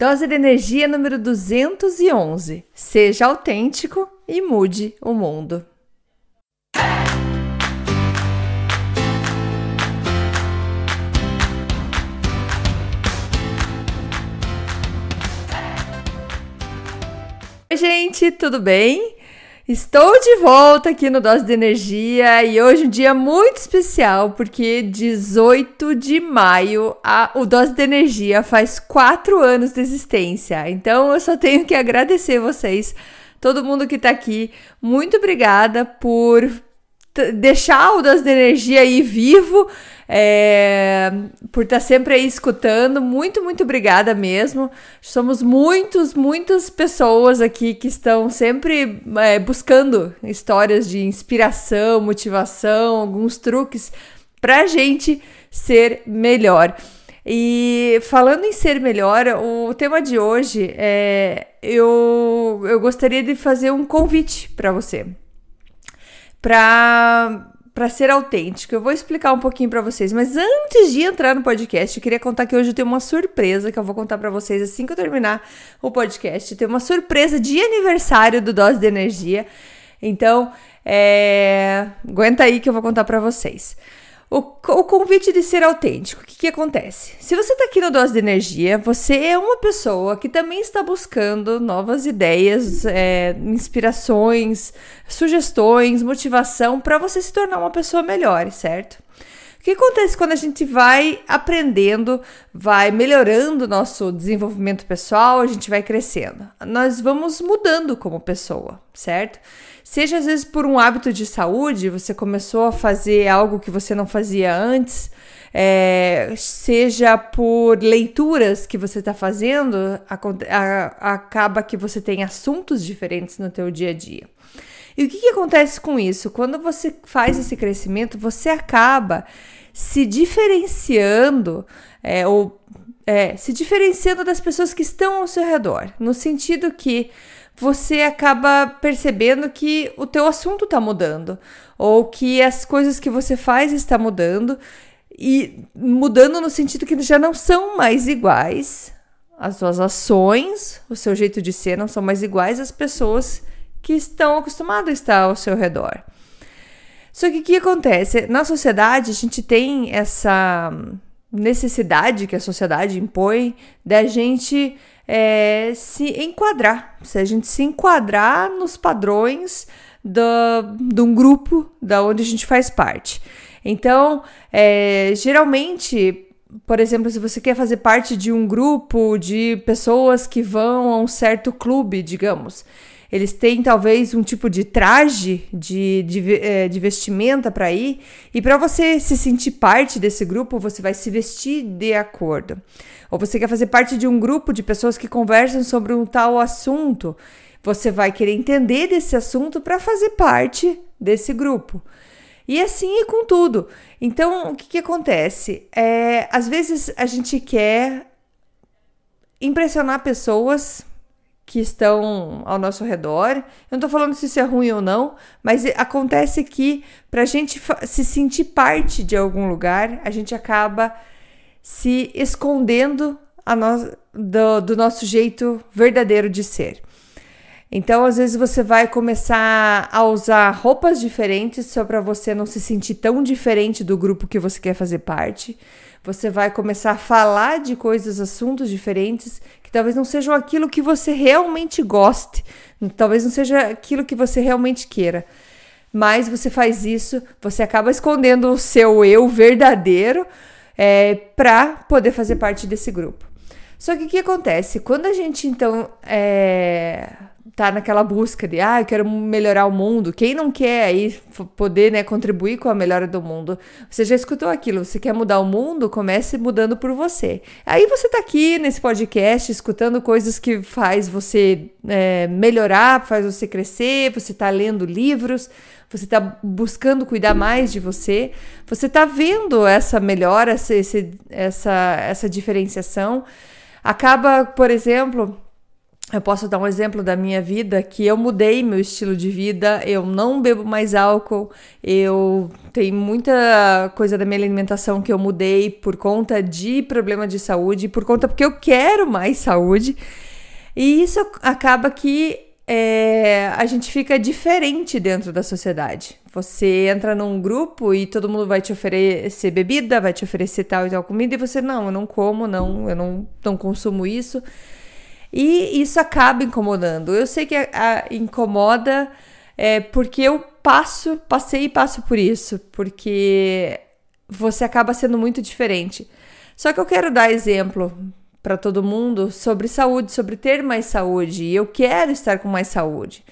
Dose de energia número 211. Seja autêntico e mude o mundo. Oi, gente, tudo bem? Estou de volta aqui no Dose de Energia e hoje é um dia muito especial porque 18 de maio a, o Dose de Energia faz quatro anos de existência. Então eu só tenho que agradecer vocês, todo mundo que está aqui. Muito obrigada por deixar o Das de Energia aí vivo, é, por estar tá sempre aí escutando. Muito, muito obrigada mesmo. Somos muitos, muitas pessoas aqui que estão sempre é, buscando histórias de inspiração, motivação, alguns truques para a gente ser melhor. E falando em ser melhor, o tema de hoje é eu, eu gostaria de fazer um convite para você para para ser autêntico. Eu vou explicar um pouquinho para vocês, mas antes de entrar no podcast, eu queria contar que hoje eu tenho uma surpresa que eu vou contar para vocês assim que eu terminar o podcast. Tem uma surpresa de aniversário do Dose de Energia. Então, é... aguenta aí que eu vou contar para vocês. O, o, convite de ser autêntico. O que, que acontece? Se você está aqui no Dose de Energia, você é uma pessoa que também está buscando novas ideias, é, inspirações, sugestões, motivação para você se tornar uma pessoa melhor, certo? Que acontece quando a gente vai aprendendo, vai melhorando o nosso desenvolvimento pessoal, a gente vai crescendo? Nós vamos mudando como pessoa, certo? Seja às vezes por um hábito de saúde, você começou a fazer algo que você não fazia antes, é, seja por leituras que você está fazendo, a, a, acaba que você tem assuntos diferentes no teu dia a dia. E o que, que acontece com isso? Quando você faz esse crescimento, você acaba se diferenciando é, ou é, se diferenciando das pessoas que estão ao seu redor, no sentido que você acaba percebendo que o teu assunto está mudando ou que as coisas que você faz está mudando e mudando no sentido que já não são mais iguais. As suas ações, o seu jeito de ser não são mais iguais às pessoas que estão acostumadas a estar ao seu redor. Só que o que acontece? Na sociedade, a gente tem essa necessidade que a sociedade impõe da gente é, se enquadrar, se a gente se enquadrar nos padrões do, de um grupo da onde a gente faz parte. Então, é, geralmente, por exemplo, se você quer fazer parte de um grupo de pessoas que vão a um certo clube, digamos, eles têm talvez um tipo de traje de, de, é, de vestimenta para ir, e para você se sentir parte desse grupo, você vai se vestir de acordo. Ou você quer fazer parte de um grupo de pessoas que conversam sobre um tal assunto, você vai querer entender desse assunto para fazer parte desse grupo. E assim é com tudo. Então, o que, que acontece? É, às vezes a gente quer impressionar pessoas que estão ao nosso redor. Eu não tô falando se isso é ruim ou não, mas acontece que para a gente se sentir parte de algum lugar, a gente acaba se escondendo no, do, do nosso jeito verdadeiro de ser. Então, às vezes você vai começar a usar roupas diferentes só para você não se sentir tão diferente do grupo que você quer fazer parte. Você vai começar a falar de coisas, assuntos diferentes que talvez não sejam aquilo que você realmente goste, talvez não seja aquilo que você realmente queira. Mas você faz isso, você acaba escondendo o seu eu verdadeiro é, para poder fazer parte desse grupo. Só que o que acontece? Quando a gente então é, tá naquela busca de, ah, eu quero melhorar o mundo. Quem não quer aí poder, né, contribuir com a melhora do mundo? Você já escutou aquilo? Você quer mudar o mundo? Comece mudando por você. Aí você tá aqui nesse podcast escutando coisas que faz você é, melhorar, faz você crescer. Você tá lendo livros. Você está buscando cuidar mais de você, você está vendo essa melhora, essa, essa, essa diferenciação. Acaba, por exemplo, eu posso dar um exemplo da minha vida que eu mudei meu estilo de vida, eu não bebo mais álcool, eu tenho muita coisa da minha alimentação que eu mudei por conta de problema de saúde, por conta porque eu quero mais saúde. E isso acaba que é, a gente fica diferente dentro da sociedade. Você entra num grupo e todo mundo vai te oferecer bebida, vai te oferecer tal e tal comida, e você, não, eu não como, não, eu não, não consumo isso. E isso acaba incomodando. Eu sei que a, a, incomoda é, porque eu passo, passei e passo por isso, porque você acaba sendo muito diferente. Só que eu quero dar exemplo para todo mundo sobre saúde, sobre ter mais saúde, e eu quero estar com mais saúde.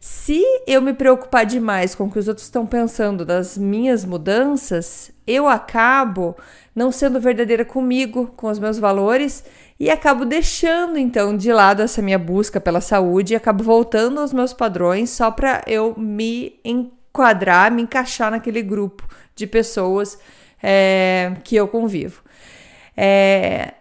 Se eu me preocupar demais com o que os outros estão pensando das minhas mudanças, eu acabo não sendo verdadeira comigo, com os meus valores e acabo deixando então de lado essa minha busca pela saúde e acabo voltando aos meus padrões só para eu me enquadrar, me encaixar naquele grupo de pessoas é, que eu convivo. É,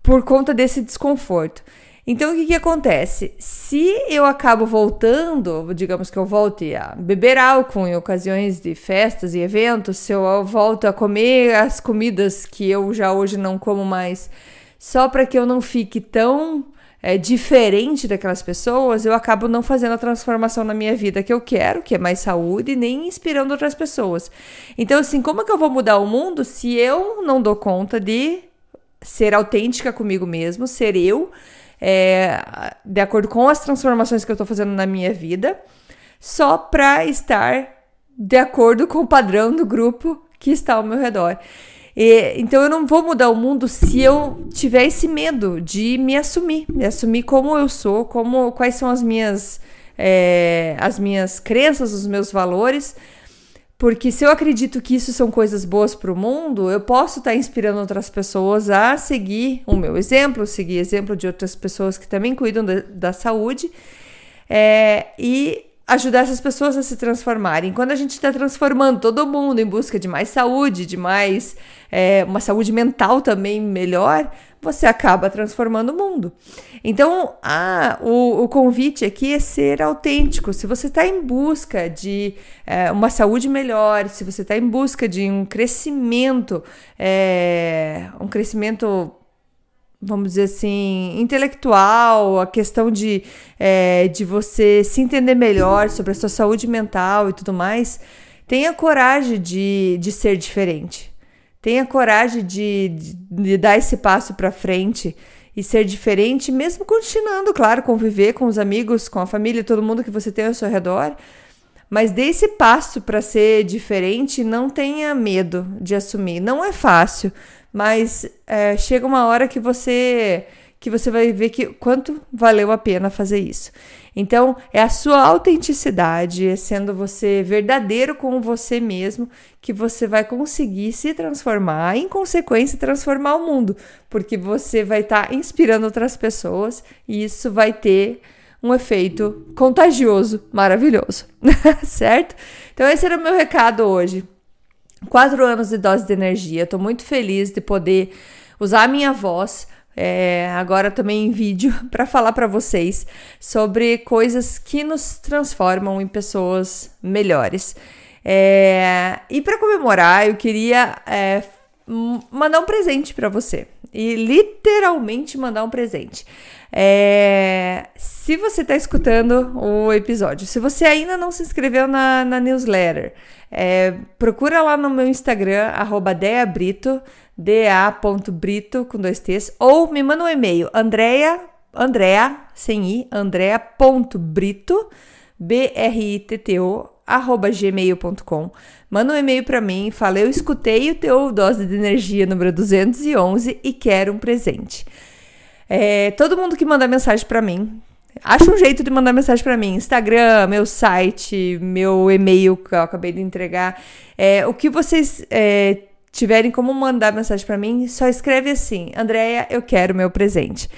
por conta desse desconforto. Então, o que, que acontece? Se eu acabo voltando, digamos que eu volte a beber álcool em ocasiões de festas e eventos, se eu volto a comer as comidas que eu já hoje não como mais só para que eu não fique tão é, diferente daquelas pessoas, eu acabo não fazendo a transformação na minha vida que eu quero, que é mais saúde, nem inspirando outras pessoas. Então, assim, como é que eu vou mudar o mundo se eu não dou conta de ser autêntica comigo mesmo, ser eu, é, de acordo com as transformações que eu estou fazendo na minha vida, só para estar de acordo com o padrão do grupo que está ao meu redor. E, então eu não vou mudar o mundo se eu tiver esse medo de me assumir, me assumir como eu sou, como quais são as minhas é, as minhas crenças, os meus valores. Porque se eu acredito que isso são coisas boas para o mundo, eu posso estar tá inspirando outras pessoas a seguir o meu exemplo, seguir exemplo de outras pessoas que também cuidam da, da saúde. É, e ajudar essas pessoas a se transformarem. Quando a gente está transformando todo mundo em busca de mais saúde, de mais é, uma saúde mental também melhor, você acaba transformando o mundo. Então, ah, o, o convite aqui é ser autêntico. Se você está em busca de é, uma saúde melhor, se você está em busca de um crescimento, é, um crescimento vamos dizer assim, intelectual, a questão de, é, de você se entender melhor sobre a sua saúde mental e tudo mais, tenha coragem de, de ser diferente. Tenha coragem de, de, de dar esse passo para frente e ser diferente, mesmo continuando, claro, conviver com os amigos, com a família, todo mundo que você tem ao seu redor. Mas dê esse passo para ser diferente, não tenha medo de assumir. Não é fácil, mas é, chega uma hora que você que você vai ver que quanto valeu a pena fazer isso. Então, é a sua autenticidade, é sendo você verdadeiro com você mesmo, que você vai conseguir se transformar, em consequência, transformar o mundo, porque você vai estar tá inspirando outras pessoas e isso vai ter um efeito contagioso, maravilhoso, certo? Então, esse era o meu recado hoje. Quatro anos de dose de energia. Estou muito feliz de poder usar a minha voz. É, agora também em vídeo para falar para vocês sobre coisas que nos transformam em pessoas melhores. É, e para comemorar, eu queria é, mandar um presente para você e literalmente mandar um presente. Se você está escutando o episódio, se você ainda não se inscreveu na, na newsletter, é, procura lá no meu Instagram, arroba deabrito, da.brito, com dois T's, ou me manda um e-mail, andrea, andrea, sem i, andrea.brito, B-R-I-T-T-O, arroba gmail.com. Manda um e-mail para mim, fala, eu escutei o teu dose de energia número 211 e quero um presente. É, todo mundo que manda mensagem para mim, acha um jeito de mandar mensagem para mim. Instagram, meu site, meu e-mail que eu acabei de entregar. É, o que vocês é, tiverem como mandar mensagem para mim, só escreve assim: Andréia, eu quero meu presente.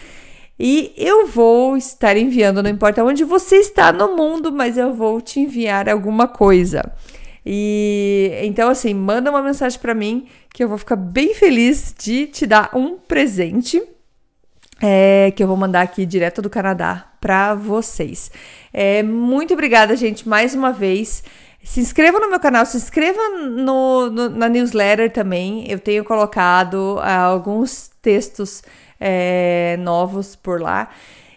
E eu vou estar enviando, não importa onde você está no mundo, mas eu vou te enviar alguma coisa. E então, assim, manda uma mensagem para mim que eu vou ficar bem feliz de te dar um presente. É, que eu vou mandar aqui direto do Canadá para vocês. É, muito obrigada, gente, mais uma vez. Se inscreva no meu canal, se inscreva no, no na newsletter também. Eu tenho colocado uh, alguns textos é, novos por lá.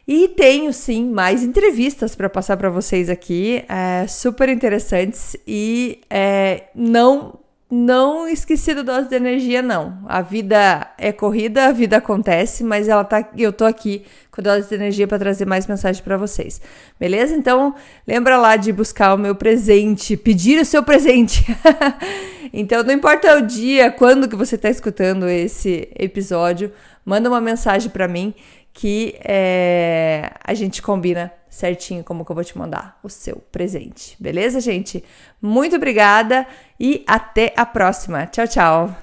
E tenho sim mais entrevistas para passar para vocês aqui, é, super interessantes e é, não não esqueci do dose de energia, não. A vida é corrida, a vida acontece, mas ela tá, eu tô aqui com a dose de energia para trazer mais mensagem para vocês. Beleza? Então, lembra lá de buscar o meu presente, pedir o seu presente. então, não importa o dia, quando que você está escutando esse episódio, manda uma mensagem para mim que é, a gente combina certinho como que eu vou te mandar o seu presente. Beleza, gente? Muito obrigada e até a próxima. Tchau, tchau.